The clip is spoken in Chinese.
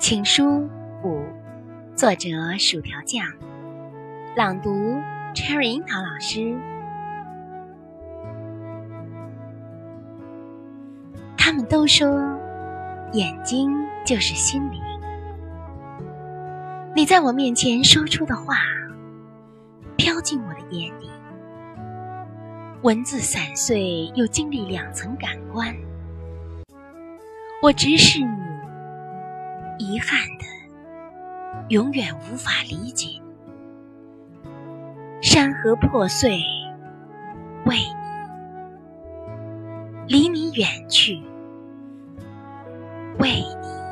情书五，作者薯条酱，朗读 Cherry 樱桃老师。他们都说，眼睛就是心灵。你在我面前说出的话，飘进我的眼里。文字散碎，又经历两层感官。我直视你。遗憾的永远无法理解。山河破碎为你离你远去为你。